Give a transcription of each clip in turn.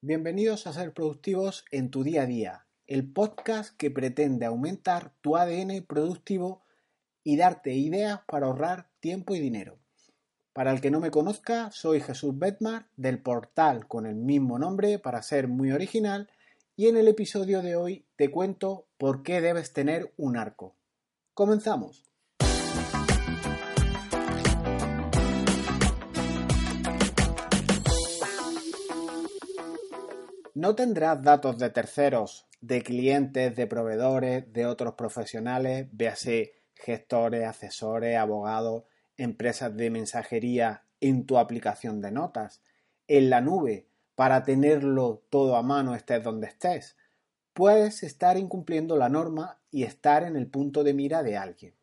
Bienvenidos a Ser Productivos en tu día a día, el podcast que pretende aumentar tu ADN productivo y darte ideas para ahorrar tiempo y dinero. Para el que no me conozca, soy Jesús Betmar del portal con el mismo nombre para ser muy original y en el episodio de hoy te cuento por qué debes tener un arco. Comenzamos. No tendrás datos de terceros, de clientes, de proveedores, de otros profesionales, véase gestores, asesores, abogados, empresas de mensajería en tu aplicación de notas, en la nube, para tenerlo todo a mano estés donde estés. Puedes estar incumpliendo la norma y estar en el punto de mira de alguien.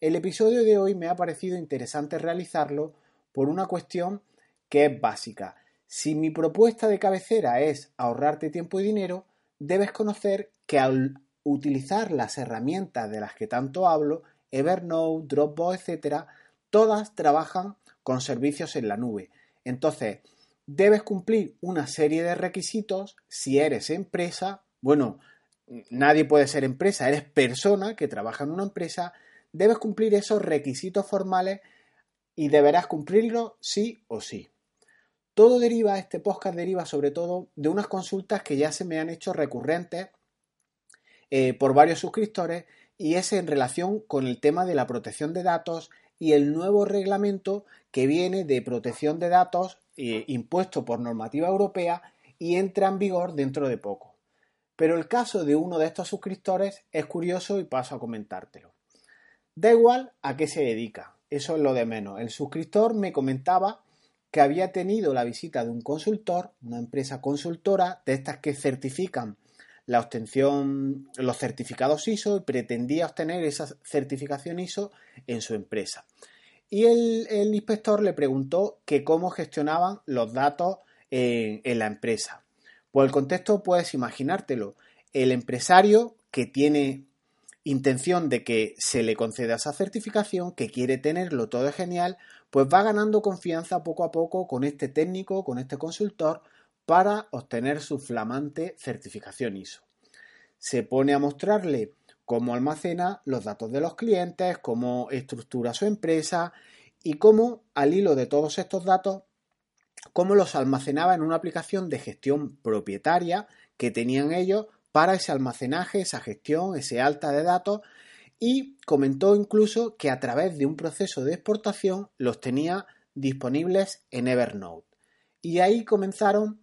El episodio de hoy me ha parecido interesante realizarlo por una cuestión que es básica si mi propuesta de cabecera es ahorrarte tiempo y dinero, debes conocer que al utilizar las herramientas de las que tanto hablo, Evernote, Dropbox, etc., todas trabajan con servicios en la nube. Entonces, debes cumplir una serie de requisitos si eres empresa, bueno, nadie puede ser empresa, eres persona que trabaja en una empresa, debes cumplir esos requisitos formales y deberás cumplirlos sí o sí. Todo deriva, este podcast deriva sobre todo de unas consultas que ya se me han hecho recurrentes eh, por varios suscriptores y es en relación con el tema de la protección de datos y el nuevo reglamento que viene de protección de datos eh, impuesto por normativa europea y entra en vigor dentro de poco. Pero el caso de uno de estos suscriptores es curioso y paso a comentártelo. Da igual a qué se dedica, eso es lo de menos. El suscriptor me comentaba que había tenido la visita de un consultor, una empresa consultora, de estas que certifican la obtención, los certificados ISO y pretendía obtener esa certificación ISO en su empresa. Y el, inspector le preguntó que cómo gestionaban los datos en, en la empresa. Pues el contexto puedes imaginártelo. El empresario que tiene intención de que se le conceda esa certificación, que quiere tenerlo todo genial, pues va ganando confianza poco a poco con este técnico, con este consultor, para obtener su flamante certificación ISO. Se pone a mostrarle cómo almacena los datos de los clientes, cómo estructura su empresa y cómo al hilo de todos estos datos, cómo los almacenaba en una aplicación de gestión propietaria que tenían ellos para ese almacenaje, esa gestión, ese alta de datos y comentó incluso que a través de un proceso de exportación los tenía disponibles en Evernote. Y ahí comenzaron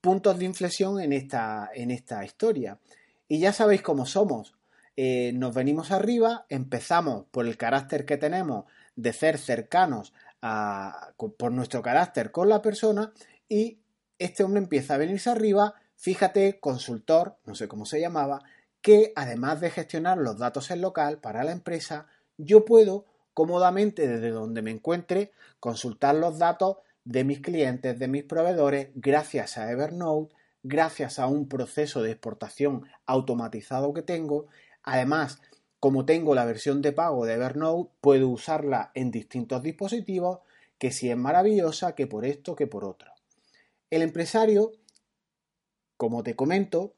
puntos de inflexión en esta, en esta historia. Y ya sabéis cómo somos. Eh, nos venimos arriba, empezamos por el carácter que tenemos de ser cercanos a, por nuestro carácter con la persona y este hombre empieza a venirse arriba, fíjate, consultor, no sé cómo se llamaba, que además de gestionar los datos en local para la empresa, yo puedo cómodamente desde donde me encuentre consultar los datos de mis clientes, de mis proveedores, gracias a Evernote, gracias a un proceso de exportación automatizado que tengo. Además, como tengo la versión de pago de Evernote, puedo usarla en distintos dispositivos, que si es maravillosa, que por esto, que por otro. El empresario, como te comento,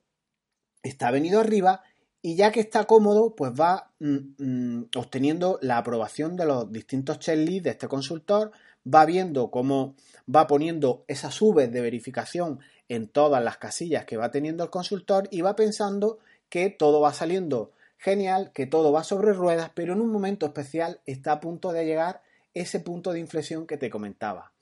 está venido arriba y ya que está cómodo, pues va mm, mm, obteniendo la aprobación de los distintos checklists de este consultor, va viendo cómo va poniendo esas Vs de verificación en todas las casillas que va teniendo el consultor y va pensando que todo va saliendo genial, que todo va sobre ruedas, pero en un momento especial está a punto de llegar ese punto de inflexión que te comentaba.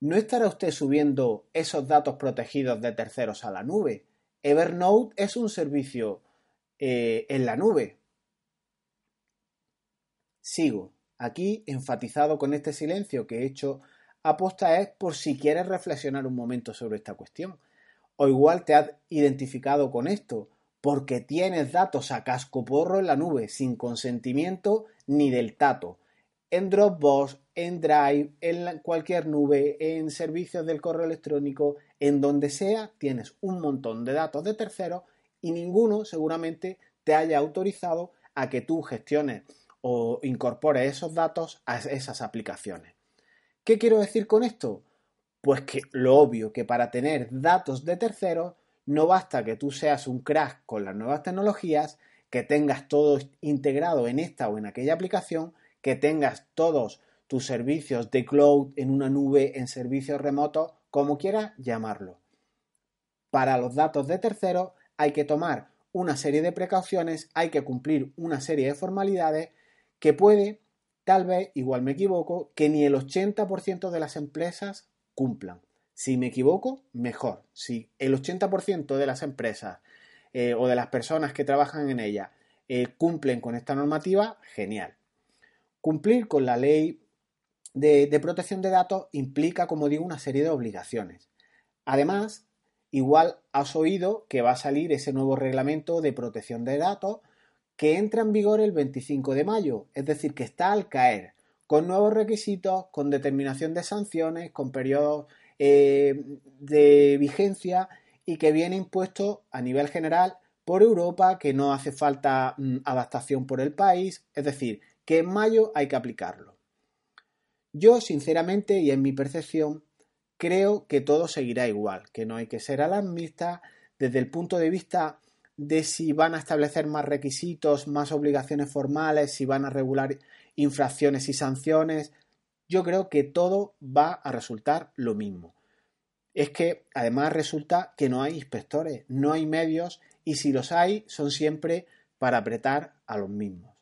¿No estará usted subiendo esos datos protegidos de terceros a la nube? Evernote es un servicio eh, en la nube. Sigo. Aquí, enfatizado con este silencio que he hecho aposta es por si quieres reflexionar un momento sobre esta cuestión. O igual te has identificado con esto, porque tienes datos a casco porro en la nube, sin consentimiento ni del tato. En Dropbox, en Drive, en cualquier nube, en servicios del correo electrónico, en donde sea, tienes un montón de datos de terceros y ninguno seguramente te haya autorizado a que tú gestiones o incorpores esos datos a esas aplicaciones. ¿Qué quiero decir con esto? Pues que lo obvio, que para tener datos de terceros no basta que tú seas un crack con las nuevas tecnologías, que tengas todo integrado en esta o en aquella aplicación, que tengas todos tus servicios de cloud en una nube, en servicios remotos, como quieras llamarlo. Para los datos de terceros hay que tomar una serie de precauciones, hay que cumplir una serie de formalidades que puede, tal vez, igual me equivoco, que ni el 80% de las empresas cumplan. Si me equivoco, mejor. Si el 80% de las empresas eh, o de las personas que trabajan en ella eh, cumplen con esta normativa, genial. Cumplir con la ley de, protección de datos implica, como digo, una serie de obligaciones. Además, igual has oído que va a salir ese nuevo reglamento de protección de datos que entra en vigor el 25 de mayo, es decir, que está al caer, con nuevos requisitos, con determinación de sanciones, con periodos eh, de vigencia y que viene impuesto a nivel general por Europa, que no hace falta mm, adaptación por el país, es decir, que en mayo hay que aplicarlo. Yo, sinceramente, y en mi percepción, creo que todo seguirá igual, que no hay que ser alarmista desde el punto de vista de si van a establecer más requisitos, más obligaciones formales, si van a regular infracciones y sanciones, yo creo que todo va a resultar lo mismo. Es que además resulta que no hay inspectores, no hay medios y si los hay son siempre para apretar a los mismos.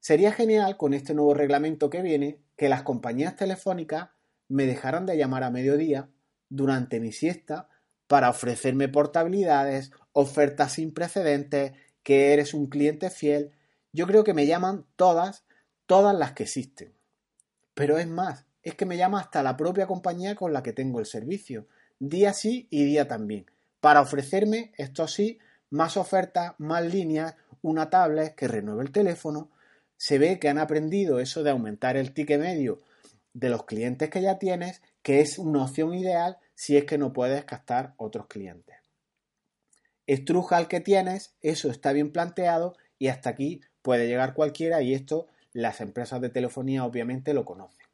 Sería genial con este nuevo reglamento que viene que las compañías telefónicas me dejaran de llamar a mediodía durante mi siesta para ofrecerme portabilidades, ofertas sin precedentes, que eres un cliente fiel. Yo creo que me llaman todas, todas las que existen. Pero es más, es que me llama hasta la propia compañía con la que tengo el servicio, día sí y día también, para ofrecerme, esto sí, más ofertas, más líneas, una tablet que renueve el teléfono. Se ve que han aprendido eso de aumentar el ticket medio de los clientes que ya tienes, que es una opción ideal si es que no puedes captar otros clientes. Estruja al que tienes, eso está bien planteado y hasta aquí puede llegar cualquiera y esto las empresas de telefonía obviamente lo conocen.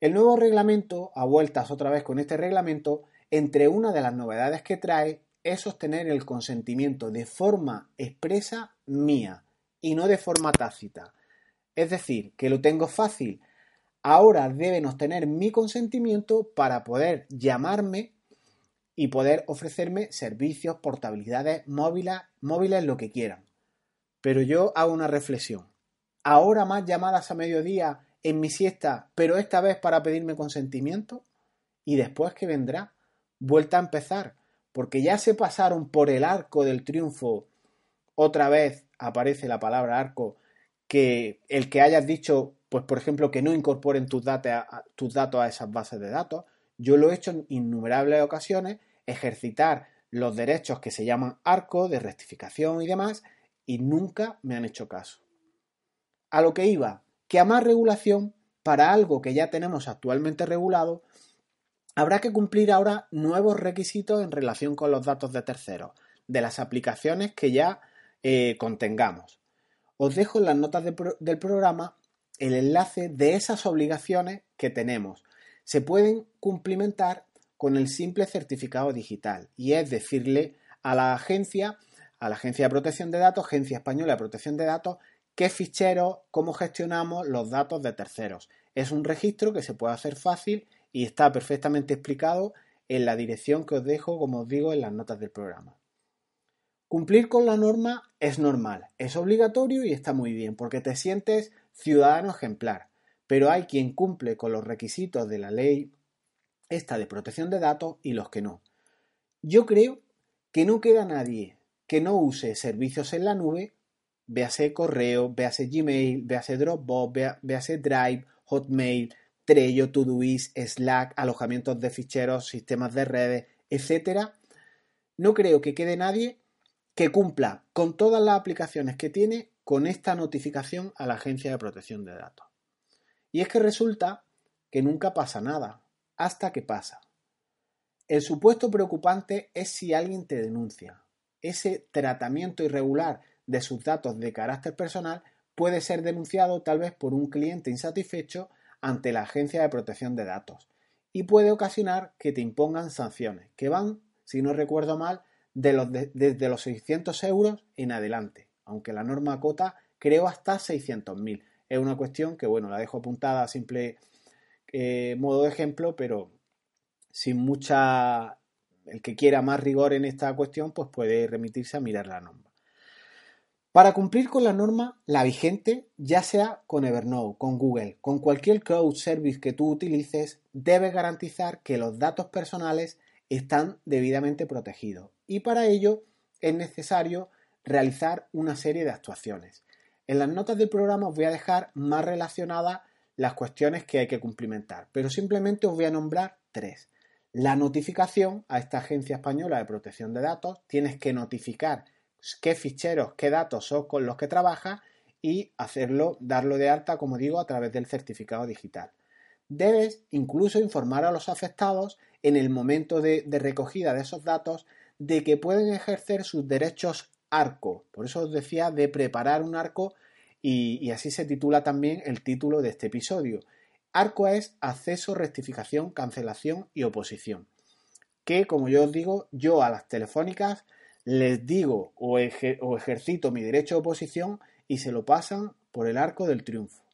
El nuevo reglamento, a vueltas otra vez con este reglamento, entre una de las novedades que trae es sostener el consentimiento de forma expresa mía y no de forma tácita. Es decir, que lo tengo fácil. Ahora deben obtener mi consentimiento para poder llamarme y poder ofrecerme servicios, portabilidades móviles, móviles, lo que quieran. Pero yo hago una reflexión ahora más llamadas a mediodía en mi siesta, pero esta vez para pedirme consentimiento? ¿Y después qué vendrá? Vuelta a empezar, porque ya se pasaron por el arco del triunfo. Otra vez aparece la palabra arco, que el que hayas dicho, pues por ejemplo, que no incorporen tus, tus datos a esas bases de datos. Yo lo he hecho en innumerables ocasiones, ejercitar los derechos que se llaman arco, de rectificación y demás, y nunca me han hecho caso. A lo que iba, que a más regulación para algo que ya tenemos actualmente regulado, habrá que cumplir ahora nuevos requisitos en relación con los datos de terceros, de las aplicaciones que ya eh, contengamos. Os dejo en las notas del programa el enlace de esas obligaciones que tenemos. Se pueden cumplimentar con el simple certificado digital y es decirle a la agencia, a la Agencia de Protección de Datos, Agencia Española de Protección de Datos, qué ficheros, cómo gestionamos los datos de terceros. Es un registro que se puede hacer fácil y está perfectamente explicado en la dirección que os dejo, como os digo, en las notas del programa. Cumplir con la norma es normal, es obligatorio y está muy bien, porque te sientes ciudadano ejemplar, pero hay quien cumple con los requisitos de la ley esta de protección de datos y los que no. Yo creo que no queda nadie que no use servicios en la nube véase correo, véase Gmail, véase Dropbox, véase Drive, Hotmail, Trello, Todoist, Slack, alojamientos de ficheros, sistemas de redes, etc. No creo que quede nadie que cumpla con todas las aplicaciones que tiene con esta notificación a la Agencia de Protección de Datos. Y es que resulta que nunca pasa nada, hasta que pasa. El supuesto preocupante es si alguien te denuncia. Ese tratamiento irregular de sus datos de carácter personal puede ser denunciado tal vez por un cliente insatisfecho ante la Agencia de Protección de Datos. y puede ocasionar que te impongan sanciones, que van, si no recuerdo mal, de los desde los 600 euros en adelante, aunque la norma cota creo hasta 600.000. Es una cuestión que, bueno, la dejo apuntada a simple eh, modo de ejemplo, pero sin mucha... El que quiera más rigor en esta cuestión, pues puede remitirse a mirar la norma. Para cumplir con la norma, la vigente, ya sea con Evernote, con Google, con cualquier cloud service que tú utilices, debes garantizar que los datos personales están debidamente protegidos. Y para ello es necesario realizar una serie de actuaciones. En las notas del programa os voy a dejar más relacionadas las cuestiones que hay que cumplimentar, pero simplemente os voy a nombrar tres. La notificación a esta Agencia Española de Protección de Datos, tienes que notificar qué ficheros, qué datos son con los que trabajas y hacerlo, darlo de alta, como digo, a través del certificado digital. Debes incluso informar a los afectados en el momento de, recogida de esos datos de que pueden ejercer sus derechos arco. Por eso os decía de preparar un arco y, así se titula también el título de este episodio. Arco es acceso, rectificación, cancelación y oposición. Que, como yo os digo, yo a las telefónicas les digo o, o ejercito mi derecho de oposición y se lo pasan por el arco del triunfo.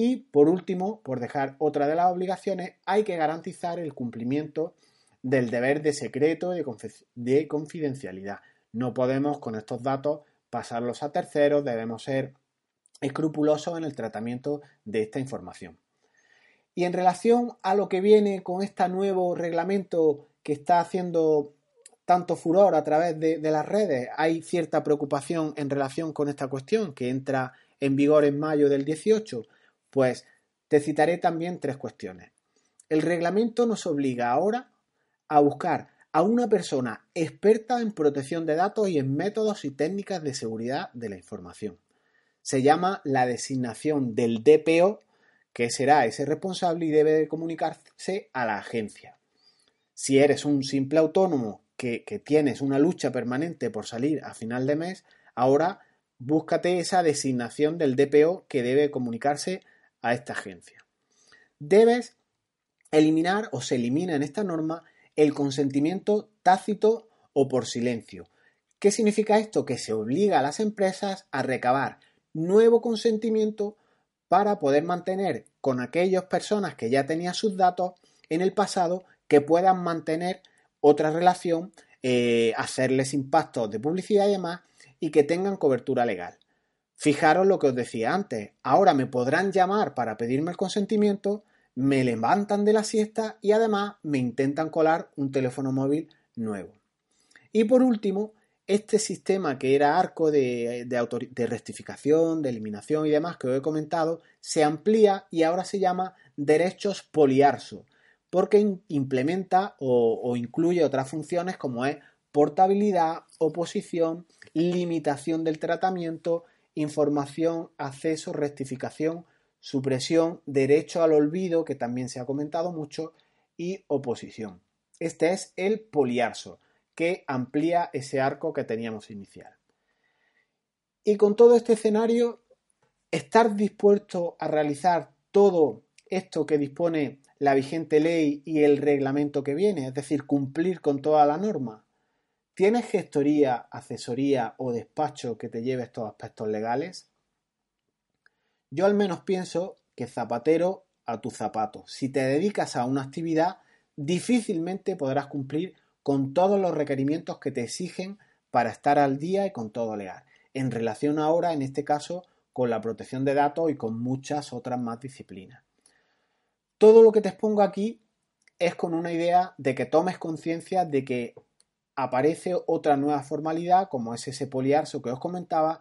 Y por último, por dejar otra de las obligaciones, hay que garantizar el cumplimiento del deber de secreto y de confidencialidad. No podemos con estos datos pasarlos a terceros, debemos ser escrupulosos en el tratamiento de esta información. Y en relación a lo que viene con este nuevo reglamento que está haciendo tanto furor a través de, las redes, hay cierta preocupación en relación con esta cuestión que entra en vigor en mayo del 18, pues te citaré también tres cuestiones. El reglamento nos obliga ahora a buscar a una persona experta en protección de datos y en métodos y técnicas de seguridad de la información. Se llama la designación del DPO, que será ese responsable y debe comunicarse a la agencia. Si eres un simple autónomo que, tienes una lucha permanente por salir a final de mes, ahora búscate esa designación del DPO que debe comunicarse a esta agencia. Debes eliminar o se elimina en esta norma el consentimiento tácito o por silencio. ¿Qué significa esto? Que se obliga a las empresas a recabar nuevo consentimiento para poder mantener con aquellas personas que ya tenían sus datos en el pasado que puedan mantener otra relación, eh, hacerles impactos de publicidad y demás y que tengan cobertura legal. Fijaros lo que os decía antes, ahora me podrán llamar para pedirme el consentimiento, me levantan de la siesta y además me intentan colar un teléfono móvil nuevo. Y por último, este sistema que era arco de, de, rectificación, de eliminación y demás que os he comentado, se amplía y ahora se llama derechos poliarso, porque implementa o, o incluye otras funciones como es portabilidad, oposición, limitación del tratamiento, información, acceso, rectificación, supresión, derecho al olvido, que también se ha comentado mucho, y oposición. Este es el poliarso, que amplía ese arco que teníamos inicial. Y con todo este escenario, estar dispuesto a realizar todo esto que dispone la vigente ley y el reglamento que viene, es decir, cumplir con toda la norma. ¿Tienes gestoría, asesoría o despacho que te lleve estos aspectos legales? Yo al menos pienso que zapatero a tu zapato. Si te dedicas a una actividad, difícilmente podrás cumplir con todos los requerimientos que te exigen para estar al día y con todo legal. En relación ahora, en este caso, con la protección de datos y con muchas otras más disciplinas. Todo lo que te expongo aquí es con una idea de que tomes conciencia de que aparece otra nueva formalidad, como es ese poliarso que os comentaba,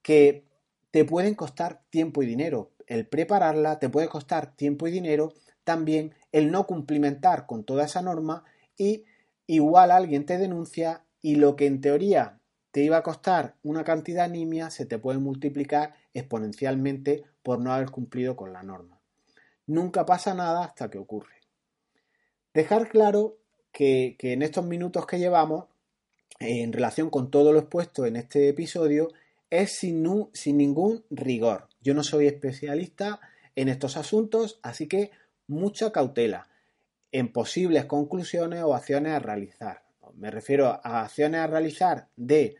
que te pueden costar tiempo y dinero. El prepararla te puede costar tiempo y dinero, también el no cumplimentar con toda esa norma y igual alguien te denuncia y lo que en teoría te iba a costar una cantidad nimia se te puede multiplicar exponencialmente por no haber cumplido con la norma. Nunca pasa nada hasta que ocurre. Dejar claro que, en estos minutos que llevamos, en relación con todo lo expuesto en este episodio, es sin, sin ningún rigor. Yo no soy especialista en estos asuntos, así que mucha cautela. en posibles conclusiones o acciones a realizar. Me refiero a acciones a realizar de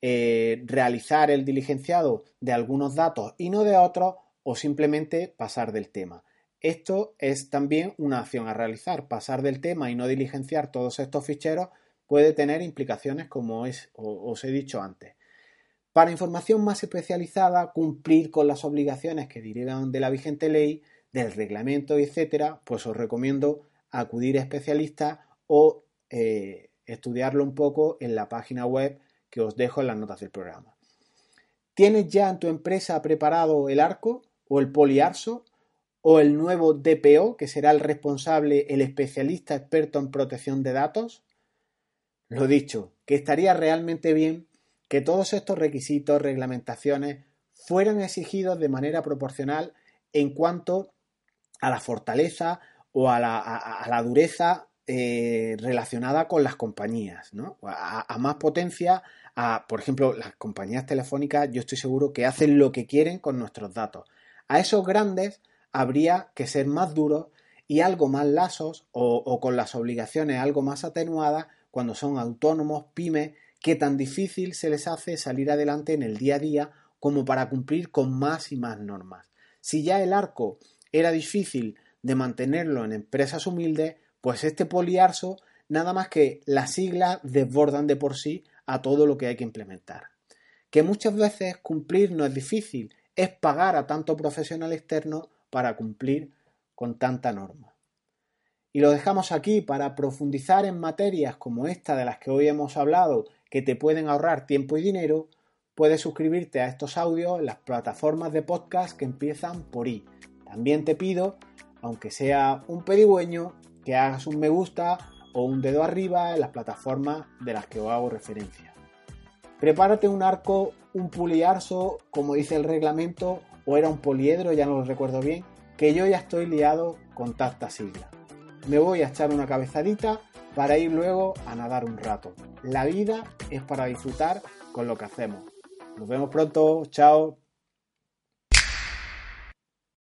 eh, realizar el diligenciado de algunos datos y no de otros o simplemente pasar del tema. Esto es también una acción a realizar. Pasar del tema y no diligenciar todos estos ficheros puede tener implicaciones como os he dicho antes. Para información más especializada, cumplir con las obligaciones que derivan de la vigente ley, del reglamento, etcétera, pues os recomiendo acudir a especialistas o eh, estudiarlo un poco en la página web que os dejo en las notas del programa. ¿Tienes ya en tu empresa preparado el arco o el poliarso o el nuevo DPO, que será el responsable, el especialista experto en protección de datos? Lo dicho, que estaría realmente bien que todos estos requisitos, reglamentaciones, fueran exigidos de manera proporcional en cuanto a la fortaleza o a la, dureza eh, relacionada con las compañías, ¿no? A, más potencia, a, por ejemplo, las compañías telefónicas, yo estoy seguro que hacen lo que quieren con nuestros datos. A esos grandes habría que ser más duros y algo más lasos o, o con las obligaciones algo más atenuadas cuando son autónomos, pymes qué tan difícil se les hace salir adelante en el día a día como para cumplir con más y más normas. Si ya el arco era difícil de mantenerlo en empresas humildes, pues este poliarso nada más que las siglas desbordan de por sí a todo lo que hay que implementar. Que muchas veces cumplir no es difícil, es pagar a tanto profesional externo para cumplir con tanta norma. Y lo dejamos aquí para profundizar en materias como esta de las que hoy hemos hablado que te pueden ahorrar tiempo y dinero, puedes suscribirte a estos audios en las plataformas de podcast que empiezan por I. También te pido, aunque sea un pedigüeño, que hagas un me gusta o un dedo arriba en las plataformas de las que os hago referencia. Prepárate un arco, un puliarso, como dice el reglamento, o era un poliedro, ya no lo recuerdo bien, que yo ya estoy liado con tantas siglas. Me voy a echar una cabezadita para ir luego a nadar un rato. La vida es para disfrutar con lo que hacemos. Nos vemos pronto, chao.